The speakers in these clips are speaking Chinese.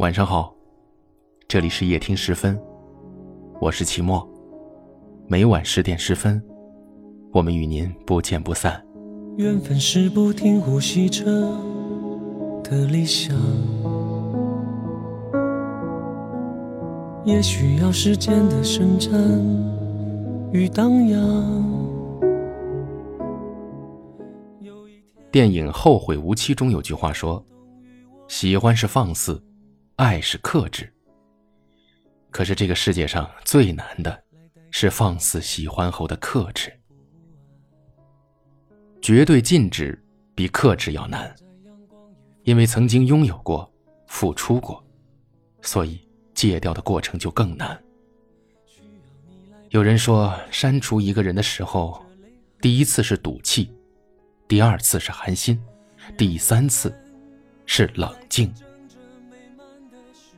晚上好，这里是夜听十分，我是齐墨。每晚十点十分，我们与您不见不散。缘分是不停呼吸着的理想，也需要时间的伸展与荡漾。电影《后会无期》中有句话说：“喜欢是放肆。”爱是克制，可是这个世界上最难的，是放肆喜欢后的克制。绝对禁止比克制要难，因为曾经拥有过、付出过，所以戒掉的过程就更难。有人说，删除一个人的时候，第一次是赌气，第二次是寒心，第三次是冷静。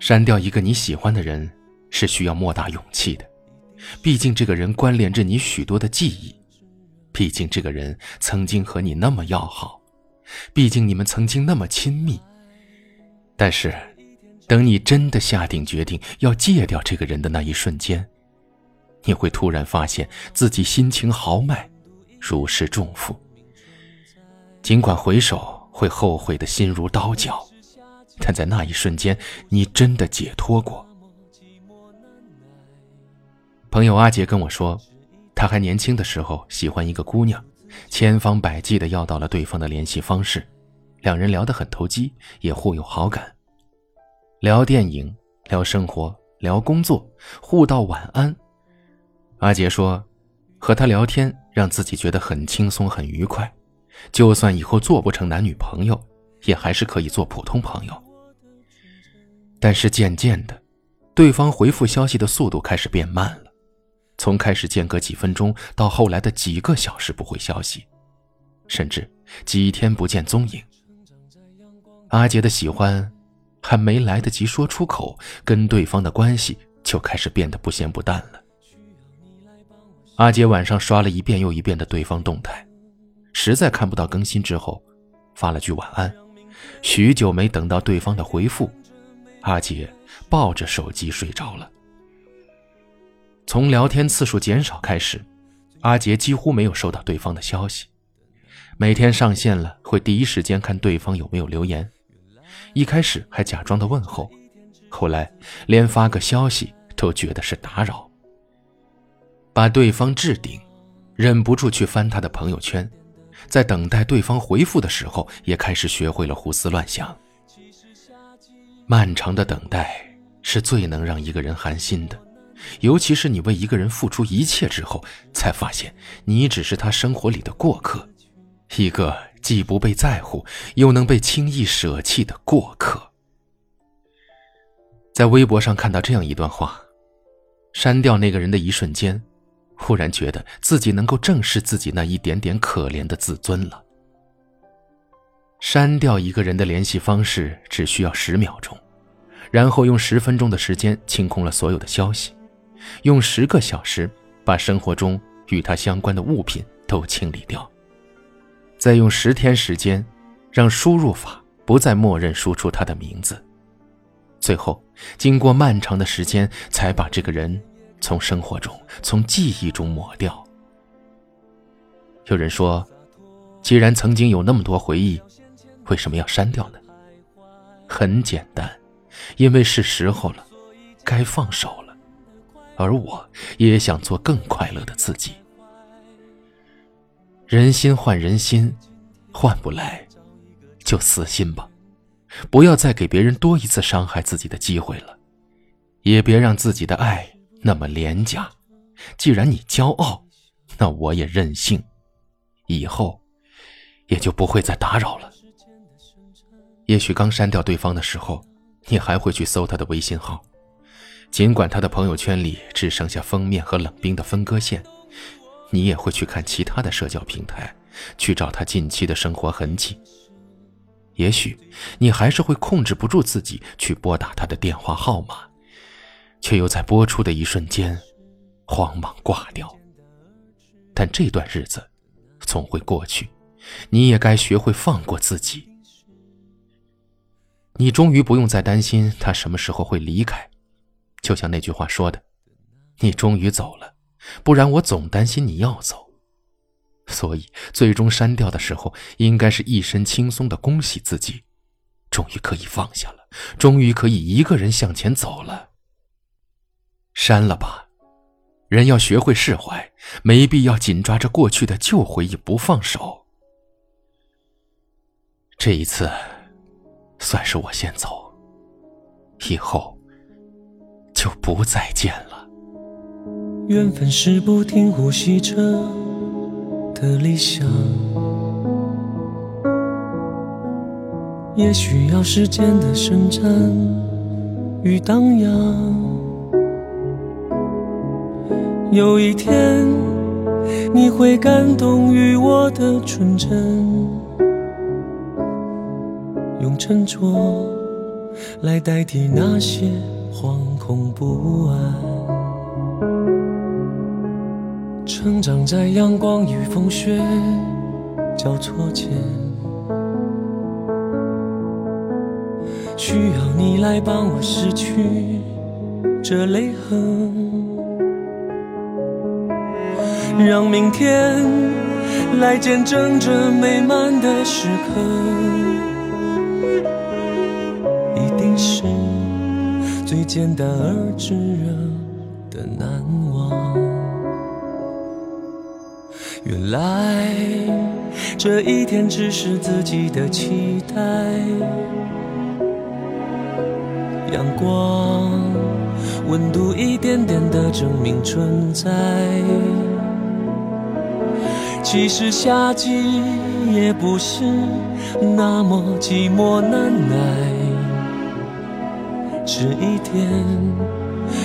删掉一个你喜欢的人，是需要莫大勇气的。毕竟这个人关联着你许多的记忆，毕竟这个人曾经和你那么要好，毕竟你们曾经那么亲密。但是，等你真的下定决定要戒掉这个人的那一瞬间，你会突然发现自己心情豪迈，如释重负。尽管回首会后悔的心如刀绞。但在那一瞬间，你真的解脱过。朋友阿杰跟我说，他还年轻的时候喜欢一个姑娘，千方百计的要到了对方的联系方式，两人聊得很投机，也互有好感。聊电影，聊生活，聊工作，互道晚安。阿杰说，和他聊天让自己觉得很轻松，很愉快。就算以后做不成男女朋友。也还是可以做普通朋友，但是渐渐的，对方回复消息的速度开始变慢了，从开始间隔几分钟到后来的几个小时不回消息，甚至几天不见踪影。阿杰的喜欢还没来得及说出口，跟对方的关系就开始变得不咸不淡了。阿杰晚上刷了一遍又一遍的对方动态，实在看不到更新之后，发了句晚安。许久没等到对方的回复，阿杰抱着手机睡着了。从聊天次数减少开始，阿杰几乎没有收到对方的消息。每天上线了，会第一时间看对方有没有留言。一开始还假装的问候，后来连发个消息都觉得是打扰。把对方置顶，忍不住去翻他的朋友圈。在等待对方回复的时候，也开始学会了胡思乱想。漫长的等待是最能让一个人寒心的，尤其是你为一个人付出一切之后，才发现你只是他生活里的过客，一个既不被在乎又能被轻易舍弃的过客。在微博上看到这样一段话：删掉那个人的一瞬间。忽然觉得自己能够正视自己那一点点可怜的自尊了。删掉一个人的联系方式只需要十秒钟，然后用十分钟的时间清空了所有的消息，用十个小时把生活中与他相关的物品都清理掉，再用十天时间让输入法不再默认输出他的名字，最后经过漫长的时间才把这个人。从生活中，从记忆中抹掉。有人说，既然曾经有那么多回忆，为什么要删掉呢？很简单，因为是时候了，该放手了。而我也想做更快乐的自己。人心换人心，换不来，就死心吧，不要再给别人多一次伤害自己的机会了，也别让自己的爱。那么廉价，既然你骄傲，那我也任性，以后也就不会再打扰了。也许刚删掉对方的时候，你还会去搜他的微信号，尽管他的朋友圈里只剩下封面和冷冰的分割线，你也会去看其他的社交平台，去找他近期的生活痕迹。也许你还是会控制不住自己去拨打他的电话号码。却又在播出的一瞬间，慌忙挂掉。但这段日子总会过去，你也该学会放过自己。你终于不用再担心他什么时候会离开，就像那句话说的：“你终于走了，不然我总担心你要走。”所以，最终删掉的时候，应该是一身轻松的恭喜自己，终于可以放下了，终于可以一个人向前走了。删了吧，人要学会释怀，没必要紧抓着过去的旧回忆不放手。这一次。算是我先走，以后就不再见了。缘分是不停呼吸着的理想，也需要时间的伸展与荡漾。有一天，你会感动于我的纯真。用沉着来代替那些惶恐不安，成长在阳光与风雪交错间，需要你来帮我拭去这泪痕，让明天来见证这美满的时刻。一定是最简单而炙热的难忘。原来这一天只是自己的期待。阳光温度一点点的证明存在。其实夏季也不是那么寂寞难耐。这一天，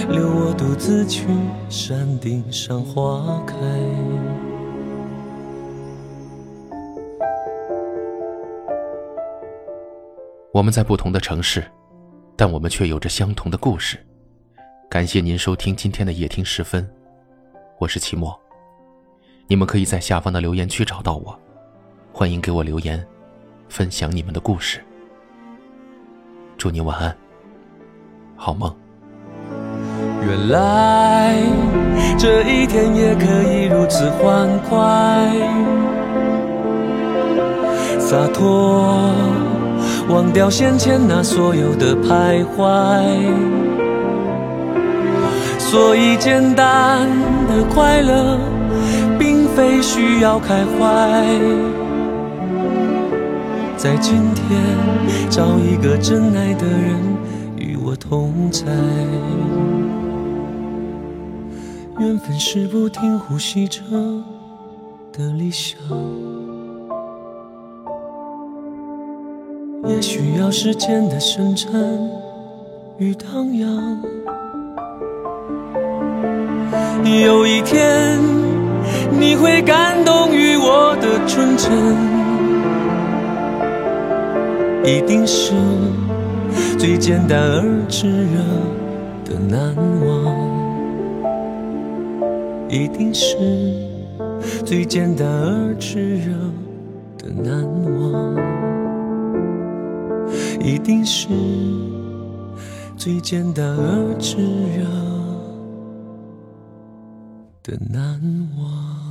留我独自去山顶上花开。我们在不同的城市，但我们却有着相同的故事。感谢您收听今天的夜听时分，我是齐墨。你们可以在下方的留言区找到我，欢迎给我留言，分享你们的故事。祝你晚安。好梦。原来这一天也可以如此欢快，洒脱，忘掉先前那所有的徘徊。所以简单的快乐，非需要开怀。在今天找一个真爱的人与。我同在，缘分是不停呼吸着的理想，也需要时间的伸展与荡漾。有一天，你会感动于我的纯真，一定是。最简单而炙热的难忘，一定是最简单而炙热的难忘，一定是最简单而炙热的难忘。